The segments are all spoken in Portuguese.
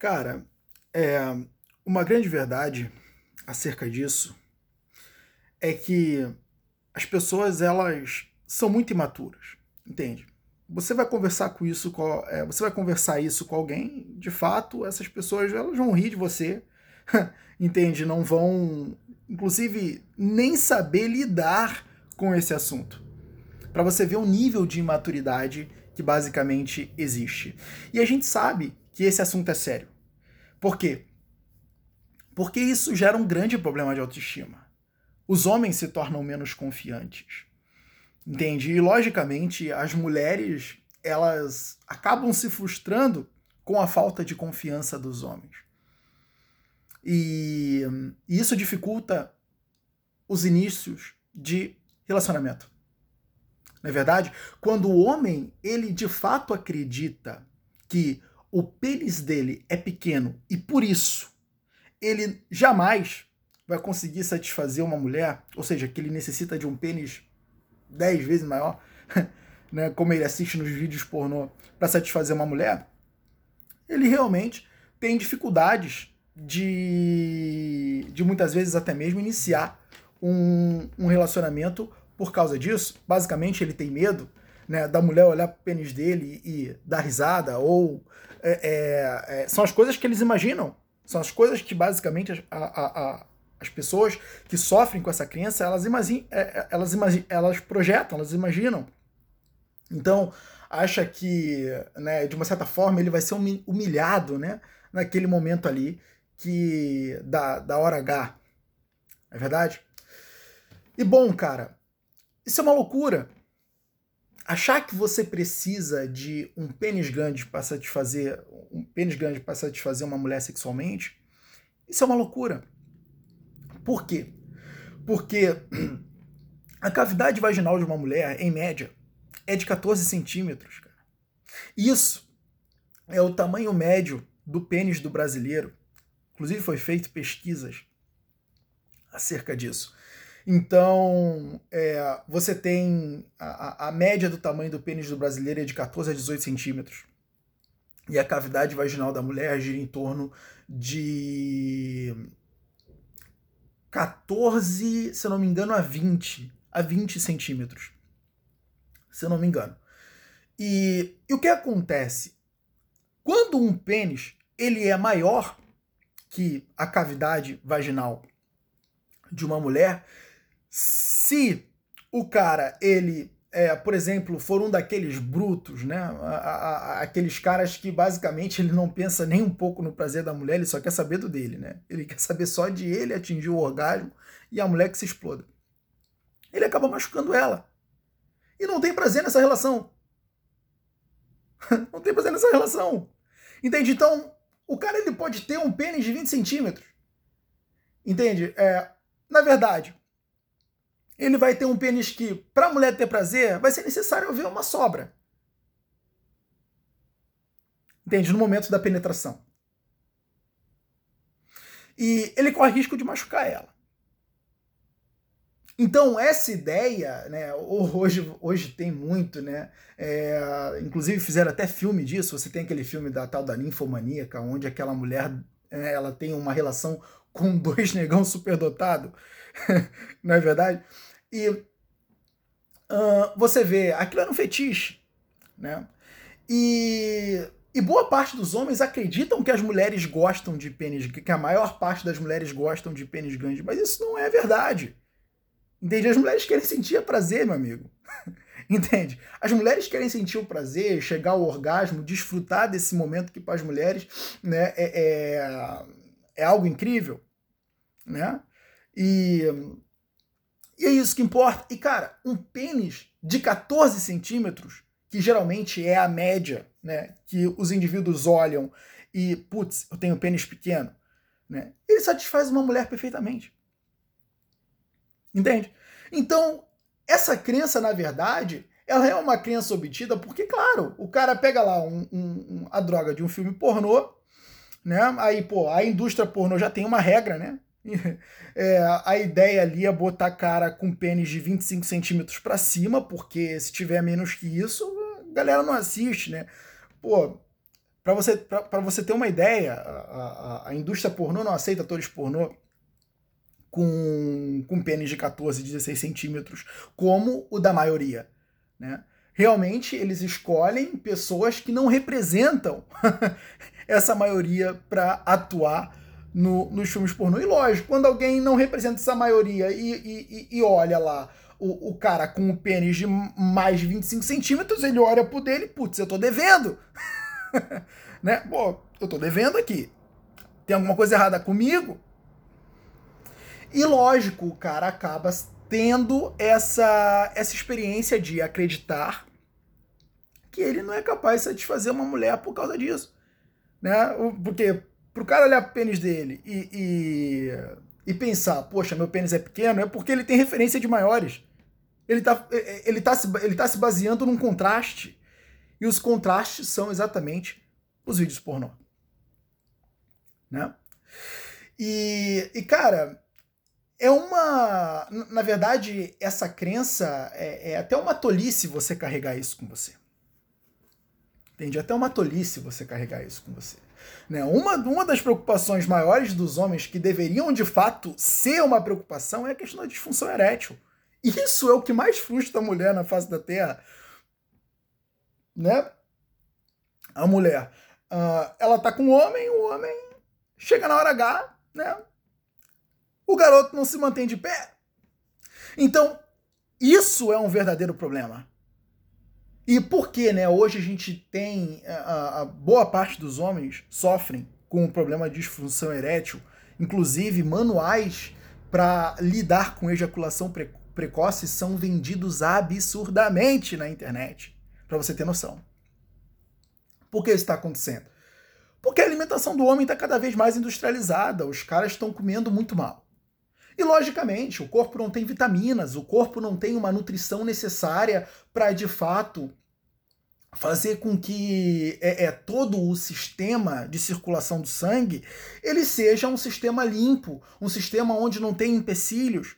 Cara, é, uma grande verdade acerca disso é que as pessoas elas são muito imaturas, entende? Você vai conversar com isso, com, é, você vai conversar isso com alguém, de fato, essas pessoas elas vão rir de você, entende? Não vão, inclusive, nem saber lidar com esse assunto. Para você ver o nível de imaturidade que basicamente existe. E a gente sabe que esse assunto é sério. Por quê? Porque isso gera um grande problema de autoestima. Os homens se tornam menos confiantes. Entende? E logicamente as mulheres elas acabam se frustrando com a falta de confiança dos homens. E, e isso dificulta os inícios de relacionamento. Não é verdade? Quando o homem, ele de fato acredita que o pênis dele é pequeno e por isso ele jamais vai conseguir satisfazer uma mulher, ou seja, que ele necessita de um pênis dez vezes maior, né, como ele assiste nos vídeos pornô para satisfazer uma mulher, ele realmente tem dificuldades de, de muitas vezes até mesmo iniciar um, um relacionamento por causa disso. Basicamente, ele tem medo né, da mulher olhar pro pênis dele e dar risada, ou é, é, é, são as coisas que eles imaginam. São as coisas que basicamente a, a, a, as pessoas que sofrem com essa crença, elas, imagine, é, é, elas, elas projetam, elas imaginam. Então, acha que, né, de uma certa forma, ele vai ser humilhado né, naquele momento ali que da, da hora H. É verdade? E bom, cara, isso é uma loucura achar que você precisa de um pênis grande para satisfazer um pênis grande para satisfazer uma mulher sexualmente, isso é uma loucura. Por quê? Porque a cavidade vaginal de uma mulher, em média, é de 14 centímetros. Cara. Isso é o tamanho médio do pênis do brasileiro. Inclusive foi feito pesquisas acerca disso. Então, é, você tem a, a, média do tamanho do pênis do brasileiro é de 14 a 18 centímetros. E a cavidade vaginal da mulher gira em torno de 14, se eu não me engano, a 20, a 20 centímetros. Se eu não me engano. E, e o que acontece? Quando um pênis ele é maior que a cavidade vaginal de uma mulher, se o cara, ele, é, por exemplo, for um daqueles brutos, né? A, a, aqueles caras que basicamente ele não pensa nem um pouco no prazer da mulher, ele só quer saber do dele, né? Ele quer saber só de ele atingir o orgasmo e a mulher que se exploda. Ele acaba machucando ela. E não tem prazer nessa relação. não tem prazer nessa relação. Entende? Então, o cara ele pode ter um pênis de 20 centímetros. Entende? É, na verdade, ele vai ter um pênis que, para a mulher ter prazer, vai ser necessário haver uma sobra. Entende? No momento da penetração. E ele corre risco de machucar ela. Então, essa ideia, né, hoje, hoje tem muito, né? É, inclusive fizeram até filme disso. Você tem aquele filme da tal da ninfomaníaca, onde aquela mulher é, ela tem uma relação com dois negão superdotado. Não é verdade? E uh, você vê, aquilo era um fetiche, né? E, e boa parte dos homens acreditam que as mulheres gostam de pênis, que a maior parte das mulheres gostam de pênis grande, mas isso não é verdade. Entende? As mulheres querem sentir prazer, meu amigo. Entende? As mulheres querem sentir o prazer, chegar ao orgasmo, desfrutar desse momento que para as mulheres né, é, é, é algo incrível. Né? E e é isso que importa. E, cara, um pênis de 14 centímetros, que geralmente é a média, né? Que os indivíduos olham e, putz, eu tenho pênis pequeno, né? Ele satisfaz uma mulher perfeitamente. Entende? Então, essa crença, na verdade, ela é uma crença obtida porque, claro, o cara pega lá um, um, a droga de um filme pornô, né? Aí, pô, a indústria pornô já tem uma regra, né? É, a ideia ali é botar cara com pênis de 25 centímetros para cima, porque se tiver menos que isso, a galera não assiste, né? Pô, Para você, pra, você ter uma ideia, a, a, a, indústria pornô não aceita atores pornô com, com pênis de 14, 16 centímetros, como o da maioria. Né? Realmente, eles escolhem pessoas que não representam essa maioria para atuar no, nos filmes pornô. E lógico, quando alguém não representa essa maioria e, e, e olha lá o, o cara com o pênis de mais de 25 centímetros, ele olha pro dele, putz, eu tô devendo. né? Pô, eu tô devendo aqui. Tem alguma coisa errada comigo? E lógico, o cara acaba tendo essa, essa experiência de acreditar que ele não é capaz de satisfazer uma mulher por causa disso. Né? Porque pro cara olhar pro pênis dele e, e, e pensar, poxa, meu pênis é pequeno, é porque ele tem referência de maiores. Ele tá, ele, tá se, ele tá se baseando num contraste. E os contrastes são exatamente os vídeos pornô. Né? E, e cara, é uma. Na verdade, essa crença é, é, até uma tolice você carregar isso com você. Entende? Até uma tolice você carregar isso com você. Né? Uma, uma das preocupações maiores dos homens que deveriam de fato ser uma preocupação é a questão da disfunção erétil. Isso é o que mais frustra a mulher na face da Terra. Né? A mulher, uh, ela tá com o homem, o homem chega na hora H, né? O garoto não se mantém de pé. Então, isso é um verdadeiro problema. E por que, né? Hoje a gente tem a, a, boa parte dos homens sofrem com o problema de disfunção erétil, inclusive manuais para lidar com ejaculação pre precoce são vendidos absurdamente na internet, para você ter noção. Por que isso está acontecendo? Porque a alimentação do homem está cada vez mais industrializada, os caras estão comendo muito mal. E logicamente, o corpo não tem vitaminas, o corpo não tem uma nutrição necessária para de fato fazer com que é, é, todo o sistema de circulação do sangue ele seja um sistema limpo, um sistema onde não tem empecilhos,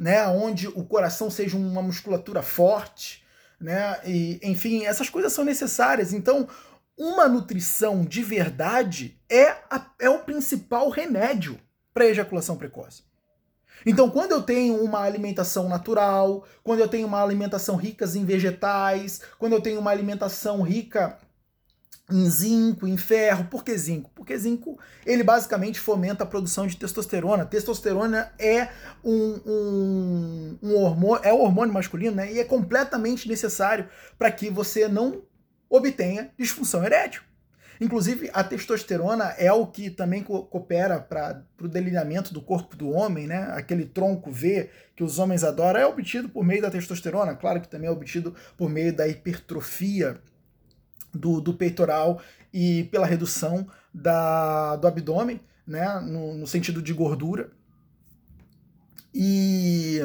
né, onde o coração seja uma musculatura forte, né, e enfim essas coisas são necessárias. Então uma nutrição de verdade é, a, é o principal remédio para ejaculação precoce. Então, quando eu tenho uma alimentação natural, quando eu tenho uma alimentação rica em vegetais, quando eu tenho uma alimentação rica em zinco, em ferro. Por que zinco? Porque zinco ele basicamente fomenta a produção de testosterona. Testosterona é um, um, um hormônio, é um hormônio masculino, né? E é completamente necessário para que você não obtenha disfunção erétil. Inclusive, a testosterona é o que também co coopera para o delineamento do corpo do homem, né? Aquele tronco V que os homens adoram é obtido por meio da testosterona. Claro que também é obtido por meio da hipertrofia do, do peitoral e pela redução da, do abdômen, né? No, no sentido de gordura. E,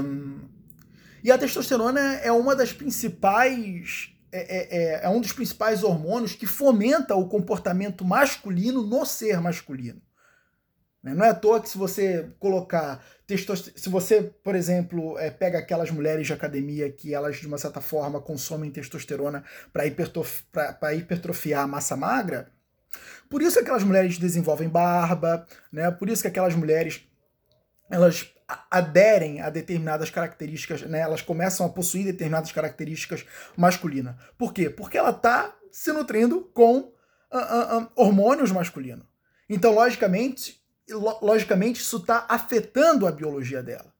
e a testosterona é uma das principais é, é, é, é um dos principais hormônios que fomenta o comportamento masculino no ser masculino. Né? Não é à toa que se você colocar testosterona, se você, por exemplo, é, pega aquelas mulheres de academia que elas, de uma certa forma, consomem testosterona para hipertrof, hipertrofiar a massa magra, por isso que aquelas mulheres desenvolvem barba, né? por isso que aquelas mulheres elas aderem a determinadas características, né? elas começam a possuir determinadas características masculinas. Por quê? Porque ela está se nutrindo com uh, uh, uh, hormônios masculinos. Então, logicamente, lo logicamente isso está afetando a biologia dela.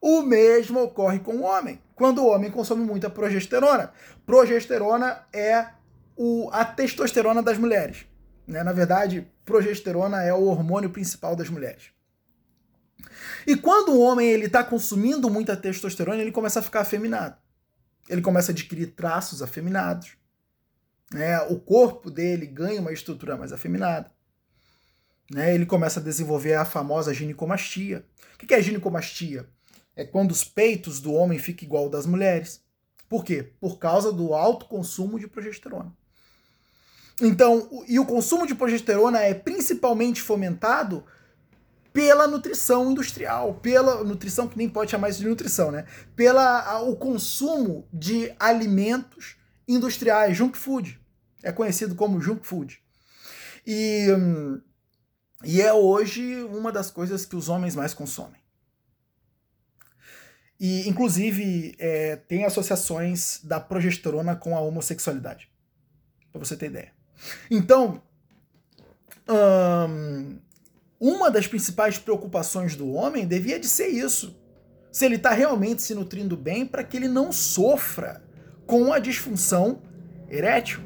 O mesmo ocorre com o homem. Quando o homem consome muita progesterona. Progesterona é o, a testosterona das mulheres. Né? Na verdade, progesterona é o hormônio principal das mulheres. E quando o homem ele está consumindo muita testosterona, ele começa a ficar afeminado. Ele começa a adquirir traços afeminados. Né? O corpo dele ganha uma estrutura mais afeminada. Né? Ele começa a desenvolver a famosa ginecomastia. O que é ginecomastia? É quando os peitos do homem ficam igual ao das mulheres. Por quê? Por causa do alto consumo de progesterona. Então, e o consumo de progesterona é principalmente fomentado pela nutrição industrial, pela nutrição que nem pode chamar isso de nutrição, né? Pela o consumo de alimentos industriais, junk food. É conhecido como junk food. E, e é hoje uma das coisas que os homens mais consomem. E, inclusive, é, tem associações da progesterona com a homossexualidade. Pra você ter ideia. Então, hum, uma das principais preocupações do homem devia de ser isso. Se ele está realmente se nutrindo bem para que ele não sofra com a disfunção erétil,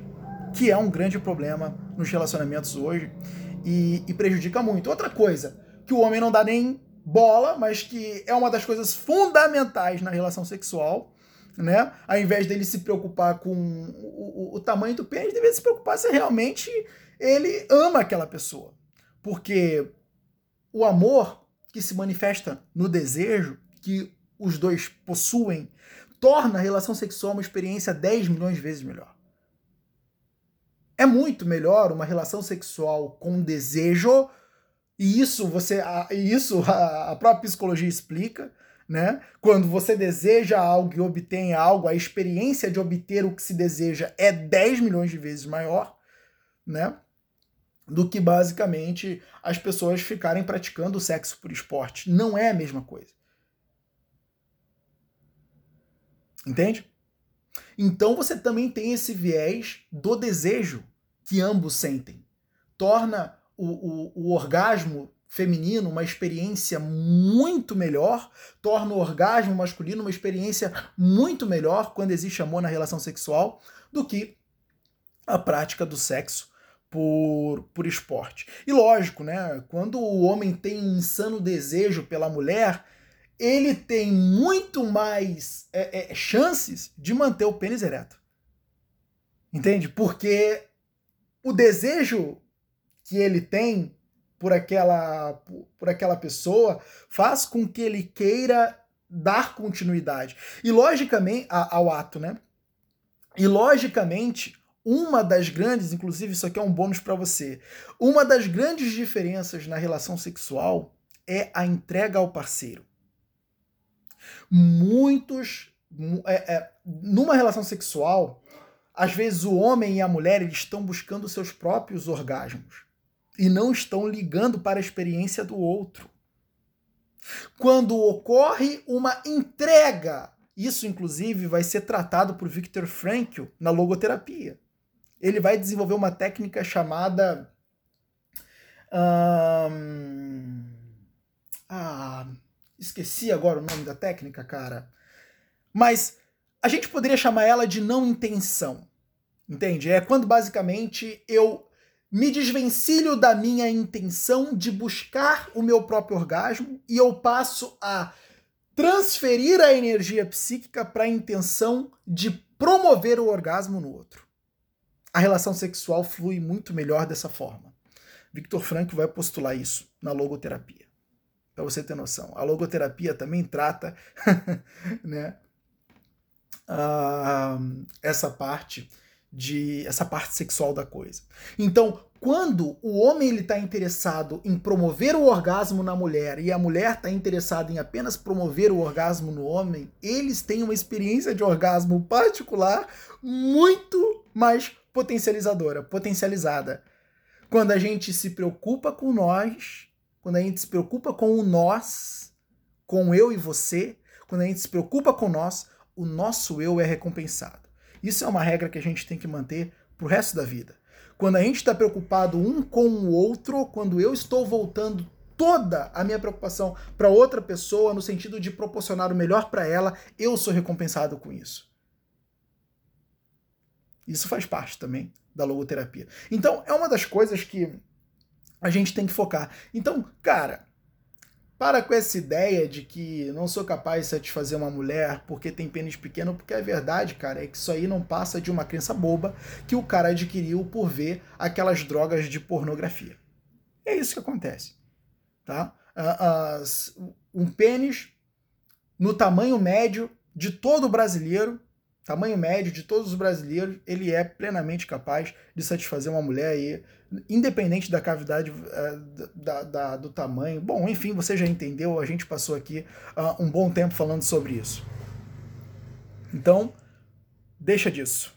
que é um grande problema nos relacionamentos hoje e, e prejudica muito. Outra coisa, que o homem não dá nem bola, mas que é uma das coisas fundamentais na relação sexual, né? Ao invés dele se preocupar com o, o, o tamanho do pênis, deveria se preocupar se realmente ele ama aquela pessoa. Porque o amor que se manifesta no desejo que os dois possuem torna a relação sexual uma experiência 10 milhões de vezes melhor. É muito melhor uma relação sexual com desejo, e isso você isso a própria psicologia explica, né? Quando você deseja algo e obtém algo, a experiência de obter o que se deseja é 10 milhões de vezes maior, né? Do que basicamente as pessoas ficarem praticando sexo por esporte. Não é a mesma coisa. Entende? Então você também tem esse viés do desejo que ambos sentem. Torna o, o, o orgasmo feminino uma experiência muito melhor, torna o orgasmo masculino uma experiência muito melhor quando existe amor na relação sexual do que a prática do sexo por, por esporte. E lógico, né? Quando o homem tem um insano desejo pela mulher, ele tem muito mais é, é, chances de manter o pênis ereto. Entende? Porque o desejo que ele tem por aquela, por aquela pessoa faz com que ele queira dar continuidade. E logicamente, ao ato, né? E logicamente, uma das grandes, inclusive isso aqui é um bônus para você, uma das grandes diferenças na relação sexual é a entrega ao parceiro. Muitos. É, é, numa relação sexual, às vezes o homem e a mulher eles estão buscando seus próprios orgasmos e não estão ligando para a experiência do outro. Quando ocorre uma entrega, isso inclusive vai ser tratado por Viktor Frankl na logoterapia. Ele vai desenvolver uma técnica chamada. Ah, Esqueci agora o nome da técnica, cara. Mas a gente poderia chamar ela de não intenção. Entende? É quando basicamente eu me desvencilho da minha intenção de buscar o meu próprio orgasmo e eu passo a transferir a energia psíquica para a intenção de promover o orgasmo no outro. A relação sexual flui muito melhor dessa forma. Victor Frankl vai postular isso na logoterapia para você ter noção. A logoterapia também trata né, uh, essa parte de essa parte sexual da coisa. Então, quando o homem ele está interessado em promover o orgasmo na mulher e a mulher está interessada em apenas promover o orgasmo no homem, eles têm uma experiência de orgasmo particular muito mais potencializadora, potencializada. Quando a gente se preocupa com nós quando a gente se preocupa com o nós, com eu e você, quando a gente se preocupa com nós, o nosso eu é recompensado. Isso é uma regra que a gente tem que manter pro resto da vida. Quando a gente está preocupado um com o outro, quando eu estou voltando toda a minha preocupação para outra pessoa no sentido de proporcionar o melhor para ela, eu sou recompensado com isso. Isso faz parte também da logoterapia. Então, é uma das coisas que a gente tem que focar. Então, cara, para com essa ideia de que não sou capaz de satisfazer uma mulher porque tem pênis pequeno, porque a verdade, cara, é que isso aí não passa de uma crença boba que o cara adquiriu por ver aquelas drogas de pornografia. É isso que acontece, tá? um pênis no tamanho médio de todo brasileiro tamanho médio de todos os brasileiros, ele é plenamente capaz de satisfazer uma mulher aí, independente da cavidade uh, da, da, do tamanho. Bom, enfim, você já entendeu, a gente passou aqui uh, um bom tempo falando sobre isso. Então, deixa disso.